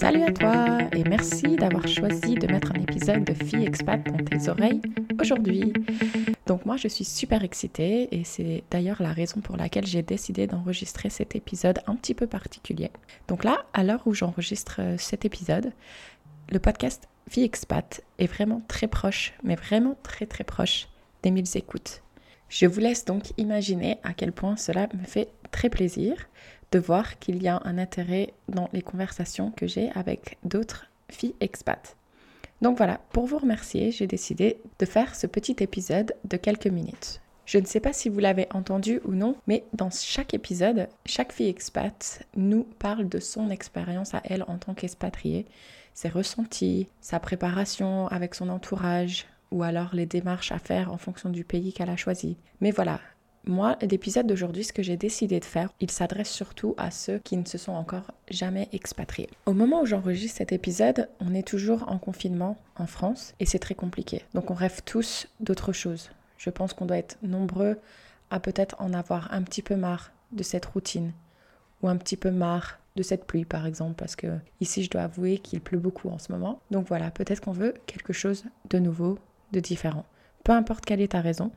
Salut à toi et merci d'avoir choisi de mettre un épisode de Fille Expat dans tes oreilles aujourd'hui. Donc moi je suis super excitée et c'est d'ailleurs la raison pour laquelle j'ai décidé d'enregistrer cet épisode un petit peu particulier. Donc là, à l'heure où j'enregistre euh, cet épisode, le podcast Fille Expat est vraiment très proche, mais vraiment très très proche des 1000 écoutes. Je vous laisse donc imaginer à quel point cela me fait très plaisir de voir qu'il y a un intérêt dans les conversations que j'ai avec d'autres filles expats. Donc voilà, pour vous remercier, j'ai décidé de faire ce petit épisode de quelques minutes. Je ne sais pas si vous l'avez entendu ou non, mais dans chaque épisode, chaque fille expat nous parle de son expérience à elle en tant qu'expatriée, ses ressentis, sa préparation avec son entourage, ou alors les démarches à faire en fonction du pays qu'elle a choisi. Mais voilà, moi, l'épisode d'aujourd'hui, ce que j'ai décidé de faire, il s'adresse surtout à ceux qui ne se sont encore jamais expatriés. Au moment où j'enregistre cet épisode, on est toujours en confinement en France et c'est très compliqué. Donc on rêve tous d'autre chose. Je pense qu'on doit être nombreux à peut-être en avoir un petit peu marre de cette routine ou un petit peu marre de cette pluie par exemple parce que ici je dois avouer qu'il pleut beaucoup en ce moment. Donc voilà, peut-être qu'on veut quelque chose de nouveau, de différent. Peu importe quelle est ta raison,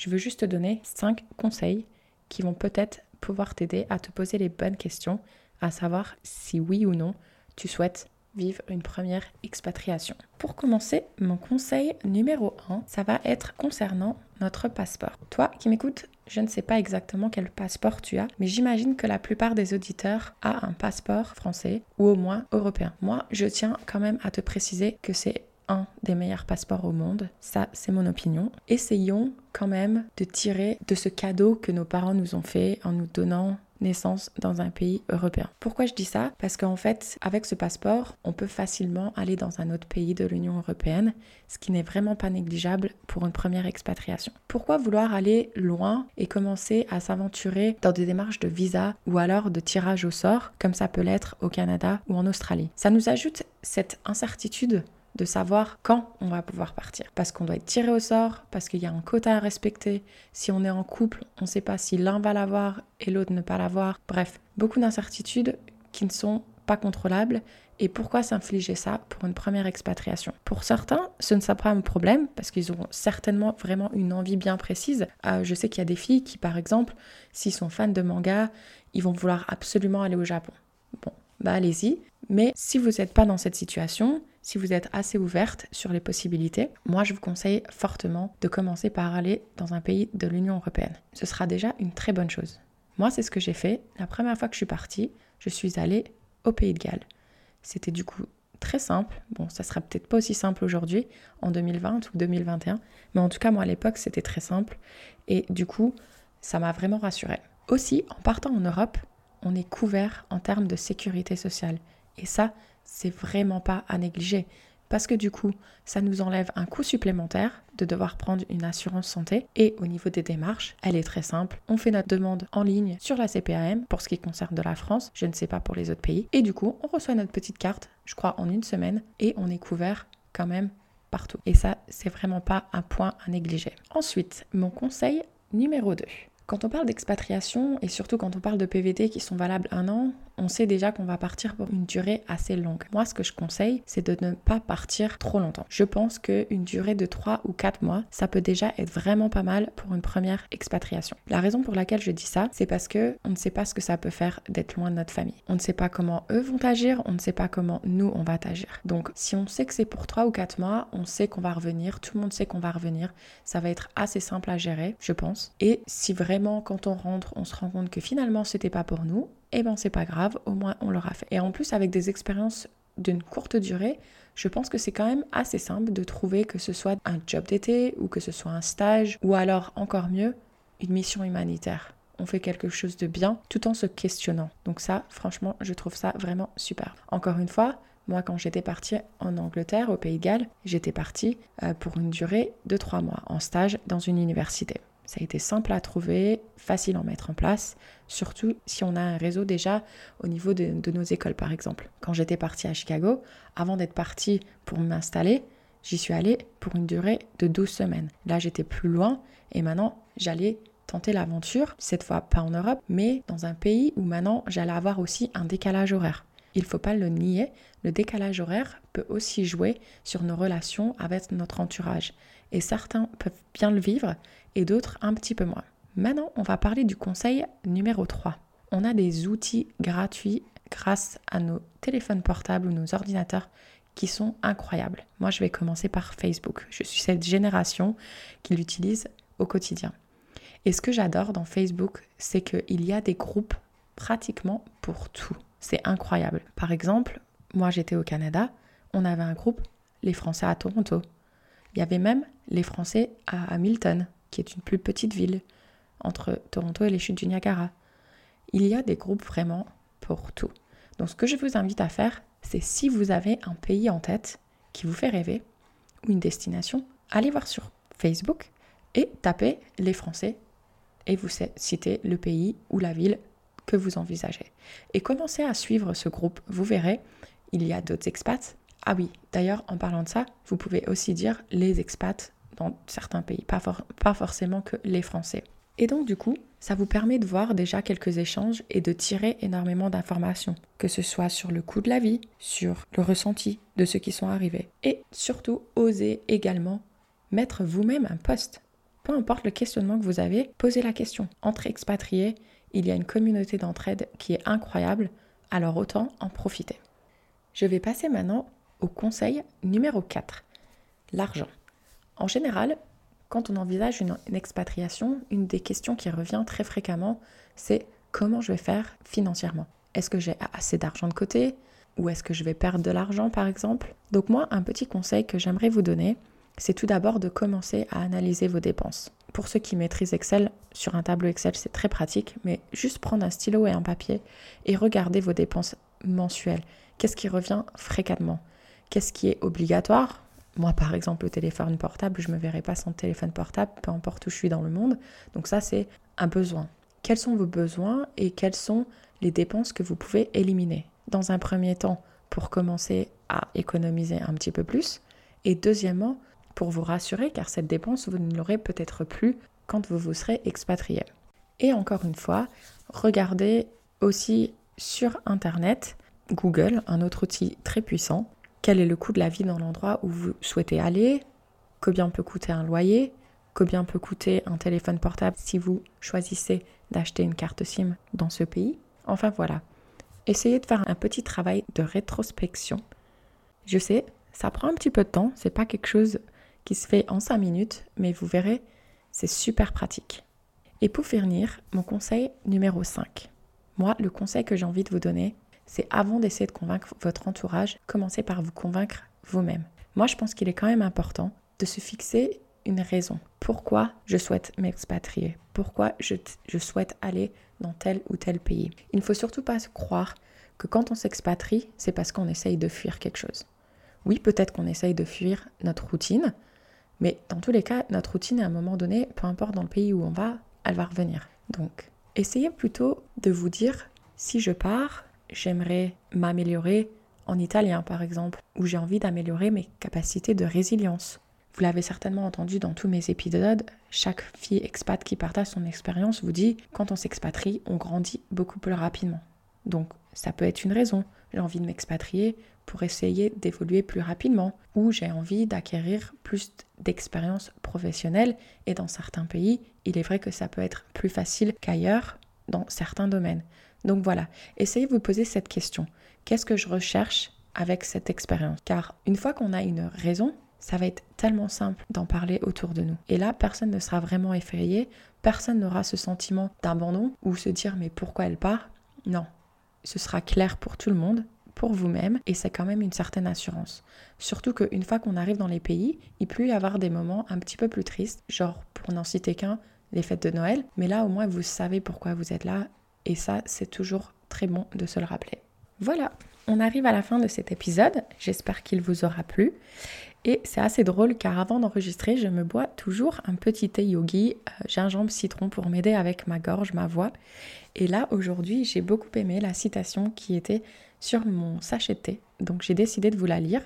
je veux juste te donner 5 conseils qui vont peut-être pouvoir t'aider à te poser les bonnes questions, à savoir si oui ou non tu souhaites vivre une première expatriation. Pour commencer, mon conseil numéro 1, ça va être concernant notre passeport. Toi qui m'écoutes, je ne sais pas exactement quel passeport tu as, mais j'imagine que la plupart des auditeurs a un passeport français ou au moins européen. Moi, je tiens quand même à te préciser que c'est un des meilleurs passeports au monde. Ça, c'est mon opinion. Essayons quand même de tirer de ce cadeau que nos parents nous ont fait en nous donnant naissance dans un pays européen. Pourquoi je dis ça? Parce qu'en fait, avec ce passeport, on peut facilement aller dans un autre pays de l'Union européenne, ce qui n'est vraiment pas négligeable pour une première expatriation. Pourquoi vouloir aller loin et commencer à s'aventurer dans des démarches de visa ou alors de tirage au sort, comme ça peut l'être au Canada ou en Australie? Ça nous ajoute cette incertitude de savoir quand on va pouvoir partir. Parce qu'on doit être tiré au sort, parce qu'il y a un quota à respecter. Si on est en couple, on ne sait pas si l'un va l'avoir et l'autre ne pas l'avoir. Bref, beaucoup d'incertitudes qui ne sont pas contrôlables. Et pourquoi s'infliger ça pour une première expatriation? Pour certains, ce ne sera pas un problème parce qu'ils auront certainement vraiment une envie bien précise. Euh, je sais qu'il y a des filles qui, par exemple, s'ils sont fans de manga, ils vont vouloir absolument aller au Japon. Bon, bah allez-y. Mais si vous n'êtes pas dans cette situation, si vous êtes assez ouverte sur les possibilités, moi je vous conseille fortement de commencer par aller dans un pays de l'Union européenne. Ce sera déjà une très bonne chose. Moi, c'est ce que j'ai fait. La première fois que je suis partie, je suis allée au Pays de Galles. C'était du coup très simple. Bon, ça sera peut-être pas aussi simple aujourd'hui, en 2020 ou 2021, mais en tout cas, moi à l'époque, c'était très simple. Et du coup, ça m'a vraiment rassurée. Aussi, en partant en Europe, on est couvert en termes de sécurité sociale. Et ça, c'est vraiment pas à négliger. Parce que du coup, ça nous enlève un coût supplémentaire de devoir prendre une assurance santé. Et au niveau des démarches, elle est très simple. On fait notre demande en ligne sur la CPAM pour ce qui concerne de la France. Je ne sais pas pour les autres pays. Et du coup, on reçoit notre petite carte, je crois, en une semaine. Et on est couvert quand même partout. Et ça, c'est vraiment pas un point à négliger. Ensuite, mon conseil numéro 2. Quand on parle d'expatriation et surtout quand on parle de PVT qui sont valables un an, on sait déjà qu'on va partir pour une durée assez longue. Moi, ce que je conseille, c'est de ne pas partir trop longtemps. Je pense qu'une durée de 3 ou 4 mois, ça peut déjà être vraiment pas mal pour une première expatriation. La raison pour laquelle je dis ça, c'est parce que on ne sait pas ce que ça peut faire d'être loin de notre famille. On ne sait pas comment eux vont agir, on ne sait pas comment nous on va agir. Donc, si on sait que c'est pour 3 ou 4 mois, on sait qu'on va revenir, tout le monde sait qu'on va revenir, ça va être assez simple à gérer, je pense. Et si vraiment quand on rentre, on se rend compte que finalement c'était pas pour nous, eh ben c'est pas grave, au moins on l'aura fait. Et en plus avec des expériences d'une courte durée, je pense que c'est quand même assez simple de trouver que ce soit un job d'été ou que ce soit un stage ou alors encore mieux, une mission humanitaire. On fait quelque chose de bien tout en se questionnant. Donc ça, franchement, je trouve ça vraiment super. Encore une fois, moi, quand j'étais partie en Angleterre, au Pays de Galles, j'étais partie euh, pour une durée de trois mois en stage dans une université. Ça a été simple à trouver, facile à mettre en place, surtout si on a un réseau déjà au niveau de, nos écoles par exemple. Quand j'étais partie à Chicago, avant d'être partie pour m'installer, j'y suis allée pour une durée de 12 semaines. Là j'étais plus loin et maintenant j'allais tenter l'aventure, cette fois pas en Europe, mais dans un pays où maintenant j'allais avoir aussi un décalage horaire. Il ne faut pas le nier, le décalage horaire peut aussi jouer sur nos relations avec notre entourage. Et certains peuvent bien le vivre et d'autres un petit peu moins. Maintenant, on va parler du conseil numéro 3. On a des outils gratuits grâce à nos téléphones portables ou nos ordinateurs qui sont incroyables. Moi, je vais commencer par Facebook. Je suis cette génération qui l'utilise au quotidien. Et ce que j'adore dans Facebook, c'est qu'il y a des groupes pratiquement pour tout. C'est incroyable. Par exemple, moi j'étais au Canada, on avait un groupe, les Français à Toronto. Il y avait même les Français à Hamilton, qui est une plus petite ville entre Toronto et les chutes du Niagara. Il y a des groupes vraiment pour tout. Donc ce que je vous invite à faire, c'est si vous avez un pays en tête qui vous fait rêver ou une destination, allez voir sur Facebook et tapez les Français et vous citez le pays ou la ville que vous envisagez. Et commencez à suivre ce groupe. Vous verrez, il y a d'autres expats. Ah oui, d'ailleurs, en parlant de ça, vous pouvez aussi dire les expats dans certains pays, pas, pas forcément que les Français. Et donc du coup, ça vous permet de voir déjà quelques échanges et de tirer énormément d'informations, que ce soit sur le coût de la vie, sur le ressenti de ceux qui sont arrivés. Et surtout, osez également mettre vous-même un poste. Peu importe le questionnement que vous avez, posez la question. Entre expatriés, il y a une communauté d'entraide qui est incroyable, alors autant en profiter. Je vais passer maintenant au conseil numéro 4, l'argent. En général, quand on envisage une, expatriation, une des questions qui revient très fréquemment, c'est comment je vais faire financièrement. Est-ce que j'ai assez d'argent de côté? Ou est-ce que je vais perdre de l'argent par exemple? Donc moi, un petit conseil que j'aimerais vous donner, c'est tout d'abord de commencer à analyser vos dépenses. Pour ceux qui maîtrisent Excel, sur un tableau Excel, c'est très pratique, mais juste prendre un stylo et un papier et regarder vos dépenses mensuelles. Qu'est-ce qui revient fréquemment? Qu'est-ce qui est obligatoire? Moi, par exemple, le téléphone portable, je ne me verrai pas sans téléphone portable, peu importe où je suis dans le monde. Donc ça, c'est un besoin. Quels sont vos besoins et quelles sont les dépenses que vous pouvez éliminer? Dans un premier temps, pour commencer à économiser un petit peu plus. Et deuxièmement, pour vous rassurer, car cette dépense, vous ne l'aurez peut-être plus quand vous vous serez expatrié. Et encore une fois, regardez aussi sur Internet, Google, un autre outil très puissant, quel est le coût de la vie dans l'endroit où vous souhaitez aller, combien peut coûter un loyer, combien peut coûter un téléphone portable si vous choisissez d'acheter une carte SIM dans ce pays. Enfin voilà, essayez de faire un petit travail de rétrospection. Je sais, ça prend un petit peu de temps, c'est pas quelque chose qui se fait en 5 minutes, mais vous verrez, c'est super pratique. Et pour finir, mon conseil numéro 5. Moi, le conseil que j'ai envie de vous donner, c'est avant d'essayer de convaincre votre entourage, commencez par vous convaincre vous-même. Moi, je pense qu'il est quand même important de se fixer une raison. Pourquoi je souhaite m'expatrier? Pourquoi je, souhaite aller dans tel ou tel pays? Il ne faut surtout pas croire que quand on s'expatrie, c'est parce qu'on essaye de fuir quelque chose. Oui, peut-être qu'on essaye de fuir notre routine, mais dans tous les cas, notre routine, à un moment donné, peu importe dans le pays où on va, elle va revenir. Donc, essayez plutôt de vous dire, si je pars, j'aimerais m'améliorer en italien par exemple, où j'ai envie d'améliorer mes capacités de résilience. Vous l'avez certainement entendu dans tous mes épisodes, chaque fille expat qui partage son expérience vous dit quand on s'expatrie, on grandit beaucoup plus rapidement. Donc ça peut être une raison. J'ai envie de m'expatrier pour essayer d'évoluer plus rapidement ou j'ai envie d'acquérir plus d'expérience professionnelle et dans certains pays, il est vrai que ça peut être plus facile qu'ailleurs dans certains domaines. Donc voilà, essayez de vous poser cette question. Qu'est-ce que je recherche avec cette expérience? Car une fois qu'on a une raison, ça va être tellement simple d'en parler autour de nous. Et là, personne ne sera vraiment effrayé, personne n'aura ce sentiment d'abandon ou se dire mais pourquoi elle part? Non, ce sera clair pour tout le monde, pour vous-même, et c'est quand même une certaine assurance. Surtout qu'une fois qu'on arrive dans les pays, il peut y avoir des moments un petit peu plus tristes, genre pour n'en citer qu'un, les fêtes de Noël, mais là au moins vous savez pourquoi vous êtes là et ça, c'est toujours très bon de se le rappeler. Voilà, on arrive à la fin de cet épisode. J'espère qu'il vous aura plu. Et c'est assez drôle car avant d'enregistrer, je me bois toujours un petit thé yogi euh, gingembre citron pour m'aider avec ma gorge, ma voix. Et là, aujourd'hui, j'ai beaucoup aimé la citation qui était sur mon sachet de thé. Donc j'ai décidé de vous la lire.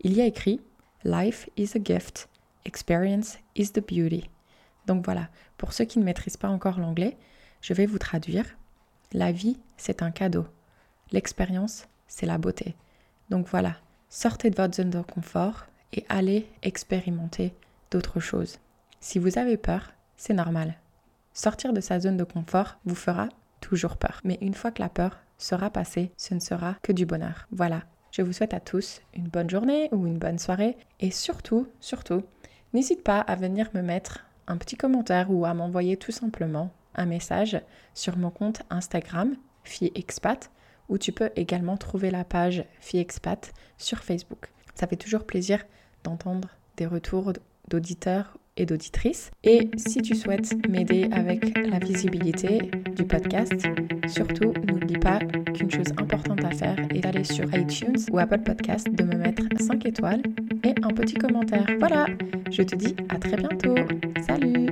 Il y a écrit Life is a gift, experience is the beauty. Donc voilà, pour ceux qui ne maîtrisent pas encore l'anglais, je vais vous traduire. La vie, c'est un cadeau. L'expérience, c'est la beauté. Donc voilà, sortez de votre zone de confort et allez expérimenter d'autres choses. Si vous avez peur, c'est normal. Sortir de sa zone de confort vous fera toujours peur. Mais une fois que la peur sera passée, ce ne sera que du bonheur. Voilà, je vous souhaite à tous une bonne journée ou une bonne soirée et surtout, surtout, n'hésite pas à venir me mettre un petit commentaire ou à m'envoyer tout simplement un message sur mon compte Instagram, Fille Expat, où tu peux également trouver la page Fille Expat sur Facebook. Ça fait toujours plaisir d'entendre des retours d'auditeurs et d'auditrices. Et si tu souhaites m'aider avec la visibilité du podcast, surtout n'oublie pas qu'une chose importante à faire est d'aller sur iTunes ou Apple Podcast, de me mettre 5 étoiles et un petit commentaire. Voilà, je te dis à très bientôt. Salut